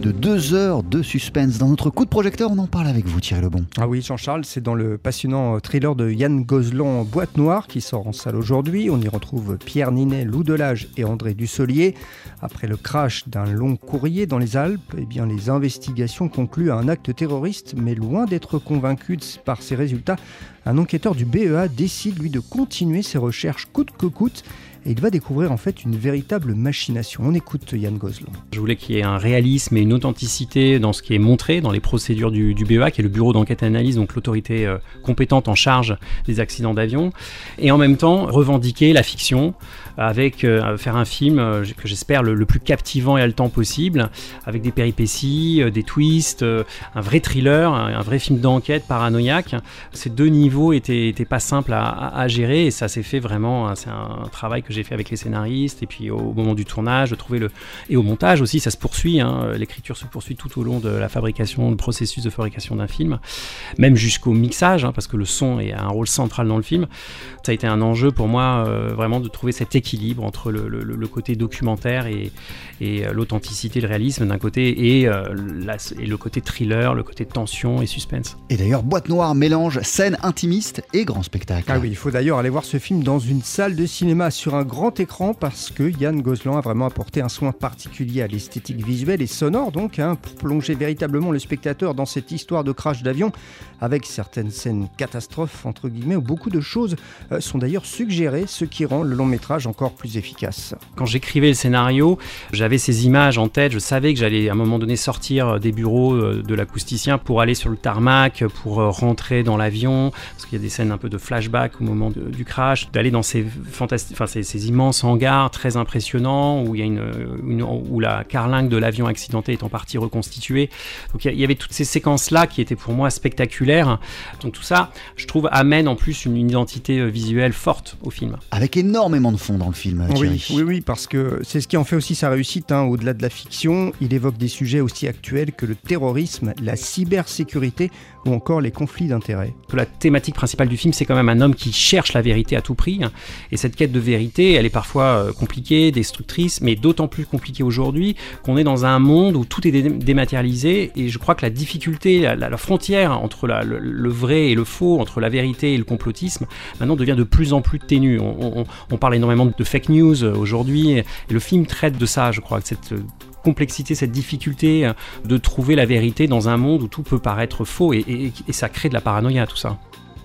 de deux heures de suspense. Dans notre coup de projecteur, on en parle avec vous, Thierry Lebon. Ah oui, Jean-Charles, c'est dans le passionnant thriller de Yann Gozlan, Boîte Noire, qui sort en salle aujourd'hui. On y retrouve Pierre Ninet, Lou Delage et André Dussolier. Après le crash d'un long courrier dans les Alpes, eh bien, les investigations concluent à un acte terroriste, mais loin d'être convaincu par ses résultats, un enquêteur du BEA décide, lui, de continuer ses recherches coûte que coûte et il va découvrir en fait une véritable machination. On écoute Yann Gozlan. Je voulais qu'il y ait un réalisme et une authenticité dans ce qui est montré dans les procédures du, BEA, qui est le bureau d'enquête et analyse, donc l'autorité euh, compétente en charge des accidents d'avion, et en même temps revendiquer la fiction avec euh, faire un film euh, que j'espère le, plus captivant et haletant possible, avec des péripéties, des twists, un vrai thriller, un, vrai film d'enquête paranoïaque. Ces deux niveaux étaient, pas simples à, gérer et ça s'est fait vraiment. Hein, c'est un travail j'ai fait avec les scénaristes et puis au moment du tournage, de trouver le et au montage aussi, ça se poursuit. Hein. L'écriture se poursuit tout au long de la fabrication, le processus de fabrication d'un film, même jusqu'au mixage, hein, parce que le son a un rôle central dans le film. Ça a été un enjeu pour moi euh, vraiment de trouver cet équilibre entre le, le, côté documentaire et, et euh, l'authenticité, le réalisme d'un côté et, euh, et le côté thriller, le côté tension et suspense. Et d'ailleurs, Boîte Noire mélange scène intimiste et grand spectacle. Ah oui, il faut d'ailleurs aller voir ce film dans une salle de cinéma sur un grand écran parce que Yann Gozlan a vraiment apporté un soin particulier à l'esthétique visuelle et sonore, donc, hein, pour plonger véritablement le spectateur dans cette histoire de crash d'avion, avec certaines scènes catastrophes, entre guillemets, où beaucoup de choses euh, sont d'ailleurs suggérées, ce qui rend le long métrage encore plus efficace. Quand j'écrivais le scénario, j'avais ces images en tête, je savais que j'allais à un moment donné sortir euh, des bureaux euh, de l'acousticien pour aller sur le tarmac, pour rentrer dans l'avion, parce qu'il y a des scènes un peu de flashback au moment du crash, d'aller dans ces fantastiques, ces immenses hangars très impressionnants où, il y a une, où la carlingue de l'avion accidenté est en partie reconstituée. Donc il y avait toutes ces séquences-là qui étaient pour moi spectaculaires. Donc tout ça, je trouve, amène en plus une, identité euh, visuelle forte au film. Avec énormément de fond dans le film, Oui, oui, oui, parce que c'est ce qui en fait aussi sa réussite. Hein. Au-delà de la fiction, il évoque des sujets aussi actuels que le terrorisme, la cybersécurité ou encore les conflits d'intérêts. La thématique principale du film, c'est quand même un homme qui cherche la vérité à tout prix. Hein. Et cette quête de vérité, elle est parfois euh, compliquée, destructrice, mais d'autant plus compliquée aujourd'hui qu'on est dans un monde où tout est dématérialisé et je crois que la difficulté, la, frontière entre le, vrai et le faux, entre la vérité et le complotisme, maintenant devient de plus en plus ténue. On, parle énormément de fake news euh, aujourd'hui et le film traite de ça, je crois, cette euh, complexité, cette difficulté de trouver la vérité dans un monde où tout peut paraître faux et, et ça crée de la paranoïa, tout ça.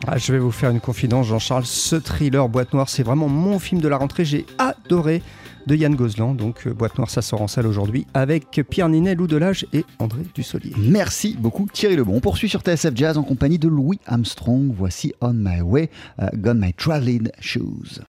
Ah, je vais vous faire une confidence, Jean-Charles. Ce thriller Boîte Noire, c'est vraiment mon film de la rentrée. J'ai adoré de Yann Gozlan. Donc, euh, Boîte Noire, ça sort en salle aujourd'hui avec Pierre Ninet, Lou Delage et André Dussolier. Merci beaucoup, Thierry Lebon. On poursuit sur TSF Jazz en compagnie de Louis Armstrong. Voici On My Way, uh, Gone My Traveling Shoes.